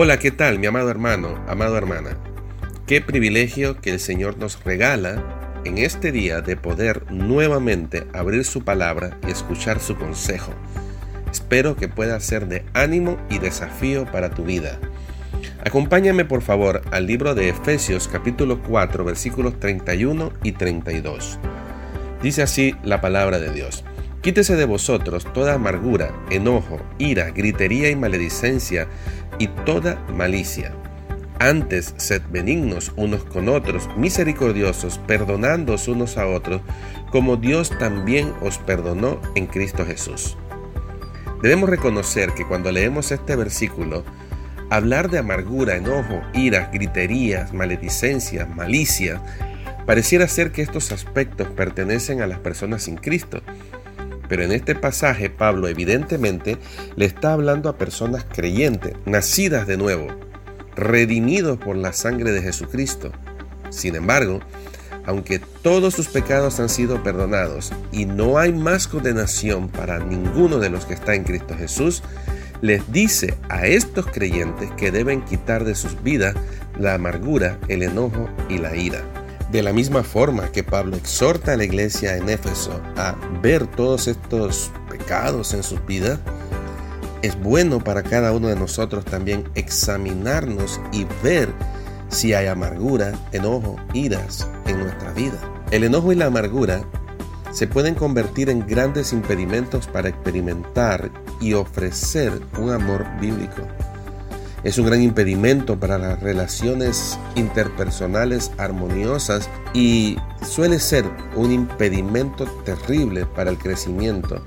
Hola, ¿qué tal mi amado hermano, amado hermana? Qué privilegio que el Señor nos regala en este día de poder nuevamente abrir su palabra y escuchar su consejo. Espero que pueda ser de ánimo y desafío para tu vida. Acompáñame por favor al libro de Efesios capítulo 4 versículos 31 y 32. Dice así la palabra de Dios. Quítese de vosotros toda amargura, enojo, ira, gritería y maledicencia y toda malicia. Antes sed benignos unos con otros, misericordiosos, perdonándoos unos a otros, como Dios también os perdonó en Cristo Jesús. Debemos reconocer que cuando leemos este versículo, hablar de amargura, enojo, ira, griterías, maledicencia, malicia, pareciera ser que estos aspectos pertenecen a las personas sin Cristo pero en este pasaje Pablo evidentemente le está hablando a personas creyentes, nacidas de nuevo, redimidos por la sangre de Jesucristo. Sin embargo, aunque todos sus pecados han sido perdonados y no hay más condenación para ninguno de los que está en Cristo Jesús, les dice a estos creyentes que deben quitar de sus vidas la amargura, el enojo y la ira. De la misma forma que Pablo exhorta a la iglesia en Éfeso a ver todos estos pecados en sus vidas, es bueno para cada uno de nosotros también examinarnos y ver si hay amargura, enojo, iras en nuestra vida. El enojo y la amargura se pueden convertir en grandes impedimentos para experimentar y ofrecer un amor bíblico es un gran impedimento para las relaciones interpersonales armoniosas y suele ser un impedimento terrible para el crecimiento,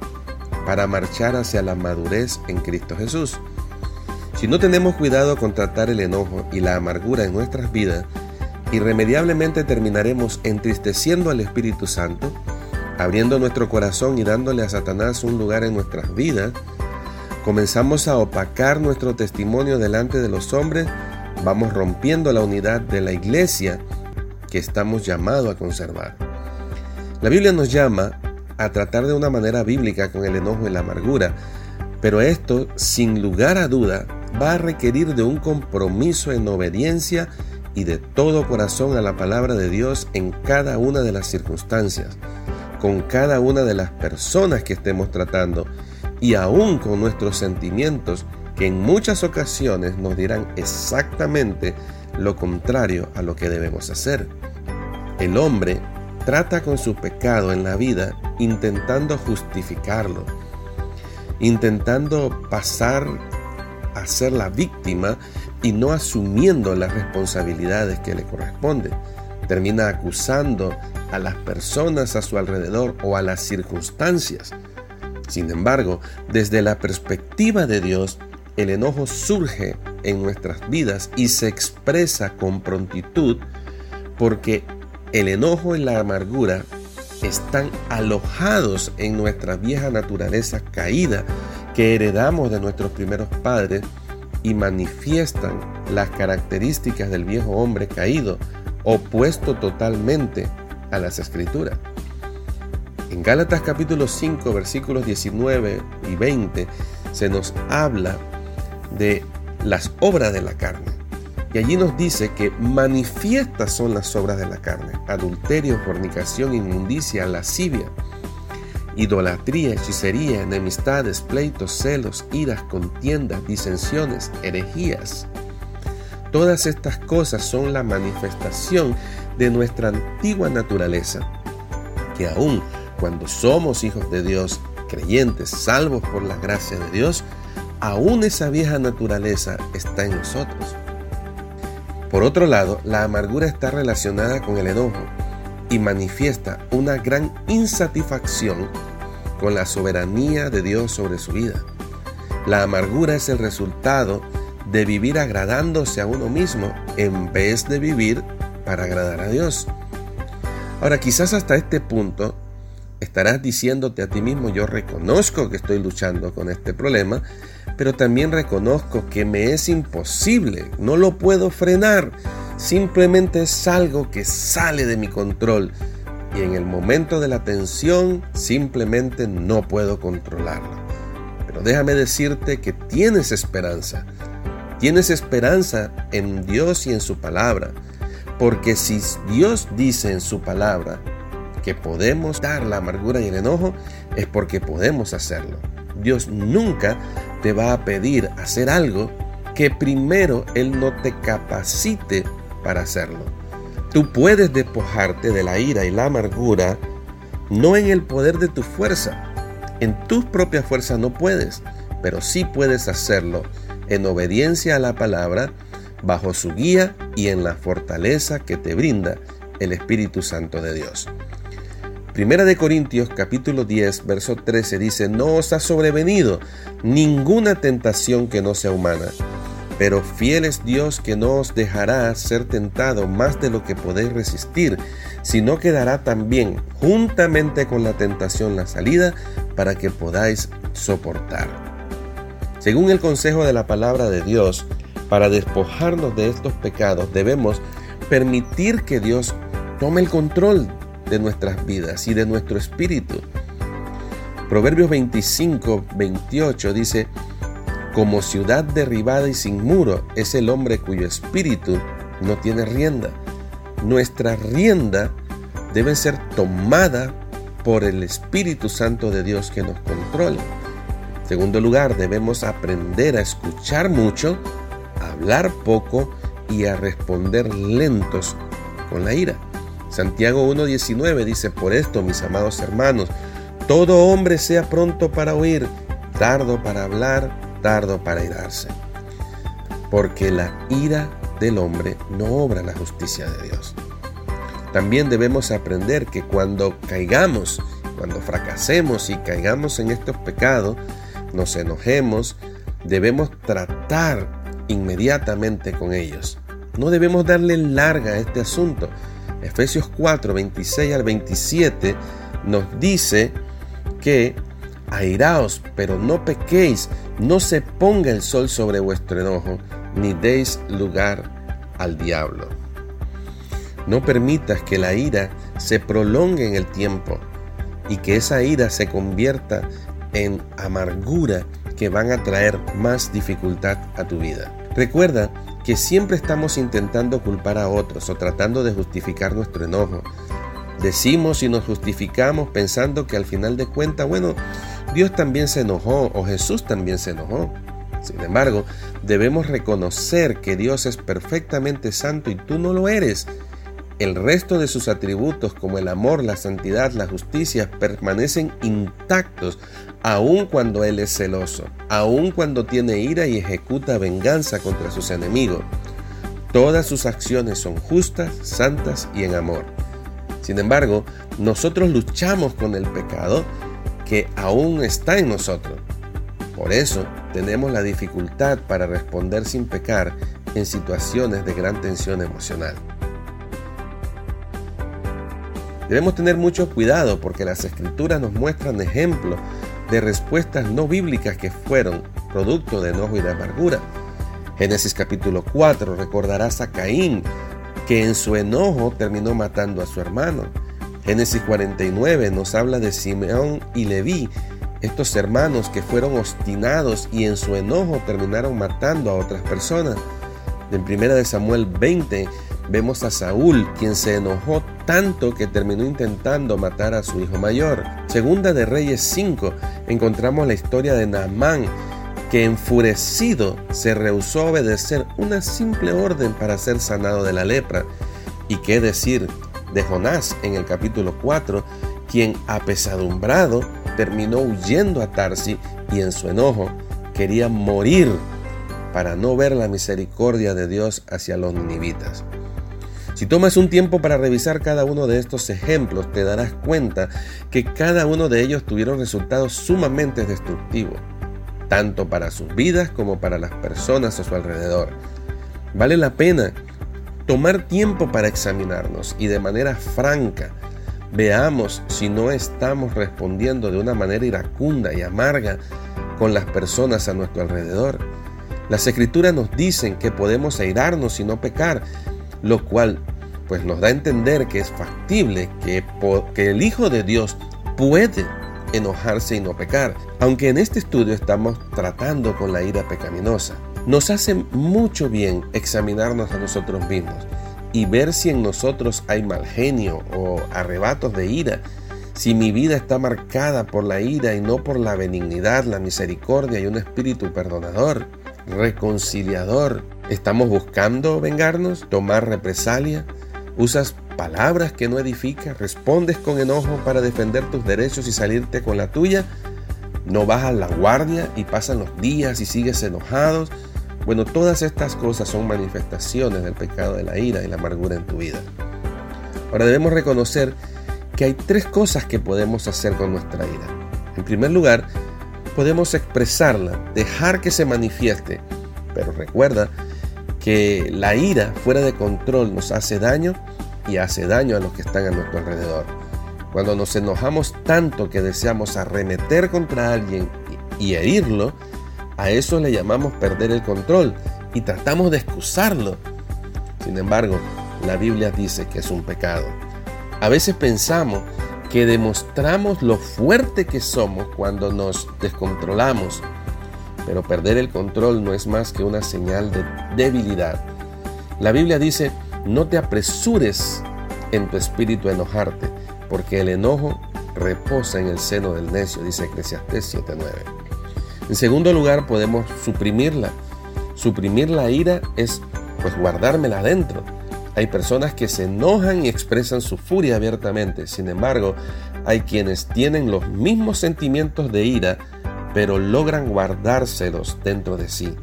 para marchar hacia la madurez en Cristo Jesús. Si no tenemos cuidado con tratar el enojo y la amargura en nuestras vidas, irremediablemente terminaremos entristeciendo al Espíritu Santo, abriendo nuestro corazón y dándole a Satanás un lugar en nuestras vidas, comenzamos a opacar nuestro testimonio delante de los hombres, vamos rompiendo la unidad de la iglesia que estamos llamados a conservar. La Biblia nos llama a tratar de una manera bíblica con el enojo y la amargura, pero esto, sin lugar a duda, va a requerir de un compromiso en obediencia y de todo corazón a la palabra de Dios en cada una de las circunstancias, con cada una de las personas que estemos tratando y aún con nuestros sentimientos que en muchas ocasiones nos dirán exactamente lo contrario a lo que debemos hacer. El hombre trata con su pecado en la vida intentando justificarlo, intentando pasar a ser la víctima y no asumiendo las responsabilidades que le corresponden. Termina acusando a las personas a su alrededor o a las circunstancias sin embargo, desde la perspectiva de Dios, el enojo surge en nuestras vidas y se expresa con prontitud porque el enojo y la amargura están alojados en nuestra vieja naturaleza caída que heredamos de nuestros primeros padres y manifiestan las características del viejo hombre caído, opuesto totalmente a las escrituras. En Gálatas capítulo 5 versículos 19 y 20 se nos habla de las obras de la carne. Y allí nos dice que manifiestas son las obras de la carne. Adulterio, fornicación, inmundicia, lascivia, idolatría, hechicería, enemistades, pleitos, celos, iras, contiendas, disensiones, herejías. Todas estas cosas son la manifestación de nuestra antigua naturaleza, que aún cuando somos hijos de Dios, creyentes, salvos por la gracia de Dios, aún esa vieja naturaleza está en nosotros. Por otro lado, la amargura está relacionada con el enojo y manifiesta una gran insatisfacción con la soberanía de Dios sobre su vida. La amargura es el resultado de vivir agradándose a uno mismo en vez de vivir para agradar a Dios. Ahora, quizás hasta este punto estarás diciéndote a ti mismo, yo reconozco que estoy luchando con este problema, pero también reconozco que me es imposible, no lo puedo frenar, simplemente es algo que sale de mi control y en el momento de la tensión simplemente no puedo controlarlo. Pero déjame decirte que tienes esperanza. Tienes esperanza en Dios y en su palabra. Porque si Dios dice en su palabra que podemos dar la amargura y el enojo, es porque podemos hacerlo. Dios nunca te va a pedir hacer algo que primero Él no te capacite para hacerlo. Tú puedes despojarte de la ira y la amargura no en el poder de tu fuerza. En tus propias fuerzas no puedes, pero sí puedes hacerlo en obediencia a la palabra, bajo su guía y en la fortaleza que te brinda el Espíritu Santo de Dios. Primera de Corintios capítulo 10, verso 13 dice, no os ha sobrevenido ninguna tentación que no sea humana pero fiel es Dios que no os dejará ser tentado más de lo que podéis resistir, sino que dará también juntamente con la tentación la salida para que podáis soportar. Según el consejo de la palabra de Dios, para despojarnos de estos pecados debemos permitir que Dios tome el control de nuestras vidas y de nuestro espíritu. Proverbios 25, 28 dice, como ciudad derribada y sin muro es el hombre cuyo espíritu no tiene rienda. Nuestra rienda debe ser tomada por el Espíritu Santo de Dios que nos controla. segundo lugar, debemos aprender a escuchar mucho, a hablar poco y a responder lentos con la ira. Santiago 1.19 dice, por esto, mis amados hermanos, todo hombre sea pronto para oír, tardo para hablar, tardo para irarse, porque la ira del hombre no obra la justicia de Dios. También debemos aprender que cuando caigamos, cuando fracasemos y caigamos en estos pecados, nos enojemos, debemos tratar inmediatamente con ellos. No debemos darle larga a este asunto. Efesios 4, 26 al 27 nos dice que airaos, pero no pequéis, no se ponga el sol sobre vuestro enojo, ni deis lugar al diablo. No permitas que la ira se prolongue en el tiempo y que esa ira se convierta en amargura que van a traer más dificultad a tu vida. Recuerda que siempre estamos intentando culpar a otros o tratando de justificar nuestro enojo. Decimos y nos justificamos pensando que al final de cuentas, bueno, Dios también se enojó o Jesús también se enojó. Sin embargo, debemos reconocer que Dios es perfectamente santo y tú no lo eres. El resto de sus atributos como el amor, la santidad, la justicia permanecen intactos aun cuando Él es celoso, aun cuando tiene ira y ejecuta venganza contra sus enemigos. Todas sus acciones son justas, santas y en amor. Sin embargo, nosotros luchamos con el pecado que aún está en nosotros. Por eso tenemos la dificultad para responder sin pecar en situaciones de gran tensión emocional. Debemos tener mucho cuidado porque las escrituras nos muestran ejemplos de respuestas no bíblicas que fueron producto de enojo y de amargura. Génesis capítulo 4 recordarás a Caín que en su enojo terminó matando a su hermano. Génesis 49 nos habla de Simeón y Leví, estos hermanos que fueron obstinados y en su enojo terminaron matando a otras personas. En 1 de Samuel 20 vemos a Saúl, quien se enojó tanto que terminó intentando matar a su hijo mayor. Segunda de Reyes 5 encontramos la historia de Naamán, que enfurecido se rehusó a obedecer una simple orden para ser sanado de la lepra. ¿Y qué decir de Jonás en el capítulo 4, quien apesadumbrado terminó huyendo a Tarsi y en su enojo quería morir para no ver la misericordia de Dios hacia los ninivitas. Si tomas un tiempo para revisar cada uno de estos ejemplos, te darás cuenta que cada uno de ellos tuvieron resultados sumamente destructivos, tanto para sus vidas como para las personas a su alrededor. Vale la pena tomar tiempo para examinarnos y de manera franca veamos si no estamos respondiendo de una manera iracunda y amarga con las personas a nuestro alrededor. Las escrituras nos dicen que podemos airarnos y no pecar, lo cual pues nos da a entender que es factible que, que el Hijo de Dios puede enojarse y no pecar, aunque en este estudio estamos tratando con la ira pecaminosa. Nos hace mucho bien examinarnos a nosotros mismos y ver si en nosotros hay mal genio o arrebatos de ira, si mi vida está marcada por la ira y no por la benignidad, la misericordia y un espíritu perdonador, reconciliador. ¿Estamos buscando vengarnos, tomar represalia? ¿Usas palabras que no edifican? ¿Respondes con enojo para defender tus derechos y salirte con la tuya? ¿No bajas la guardia y pasan los días y sigues enojados? Bueno, todas estas cosas son manifestaciones del pecado de la ira y la amargura en tu vida. Ahora debemos reconocer que hay tres cosas que podemos hacer con nuestra ira. En primer lugar, podemos expresarla, dejar que se manifieste, pero recuerda que la ira fuera de control nos hace daño y hace daño a los que están a nuestro alrededor. Cuando nos enojamos tanto que deseamos arremeter contra alguien y herirlo, a eso le llamamos perder el control y tratamos de excusarlo. Sin embargo, la Biblia dice que es un pecado. A veces pensamos que demostramos lo fuerte que somos cuando nos descontrolamos, pero perder el control no es más que una señal de debilidad. La Biblia dice, no te apresures en tu espíritu a enojarte, porque el enojo reposa en el seno del necio, dice Eclesiastés 7:9. En segundo lugar, podemos suprimirla. Suprimir la ira es pues guardármela adentro. Hay personas que se enojan y expresan su furia abiertamente. Sin embargo, hay quienes tienen los mismos sentimientos de ira, pero logran guardárselos dentro de sí.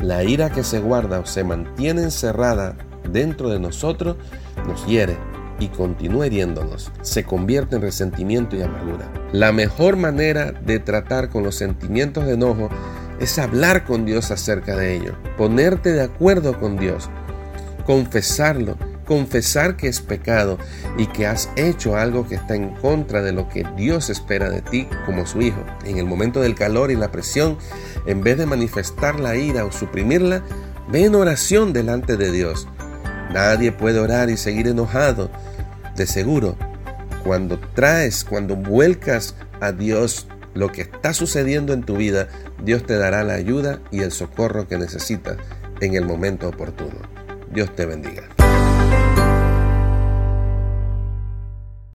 La ira que se guarda o se mantiene encerrada dentro de nosotros nos hiere y continúa hiriéndonos, se convierte en resentimiento y amargura. La mejor manera de tratar con los sentimientos de enojo es hablar con Dios acerca de ello, ponerte de acuerdo con Dios, confesarlo, confesar que es pecado y que has hecho algo que está en contra de lo que Dios espera de ti como su hijo. En el momento del calor y la presión, en vez de manifestar la ira o suprimirla, ve en oración delante de Dios. Nadie puede orar y seguir enojado de seguro, cuando traes, cuando vuelcas a Dios lo que está sucediendo en tu vida, Dios te dará la ayuda y el socorro que necesitas en el momento oportuno. Dios te bendiga.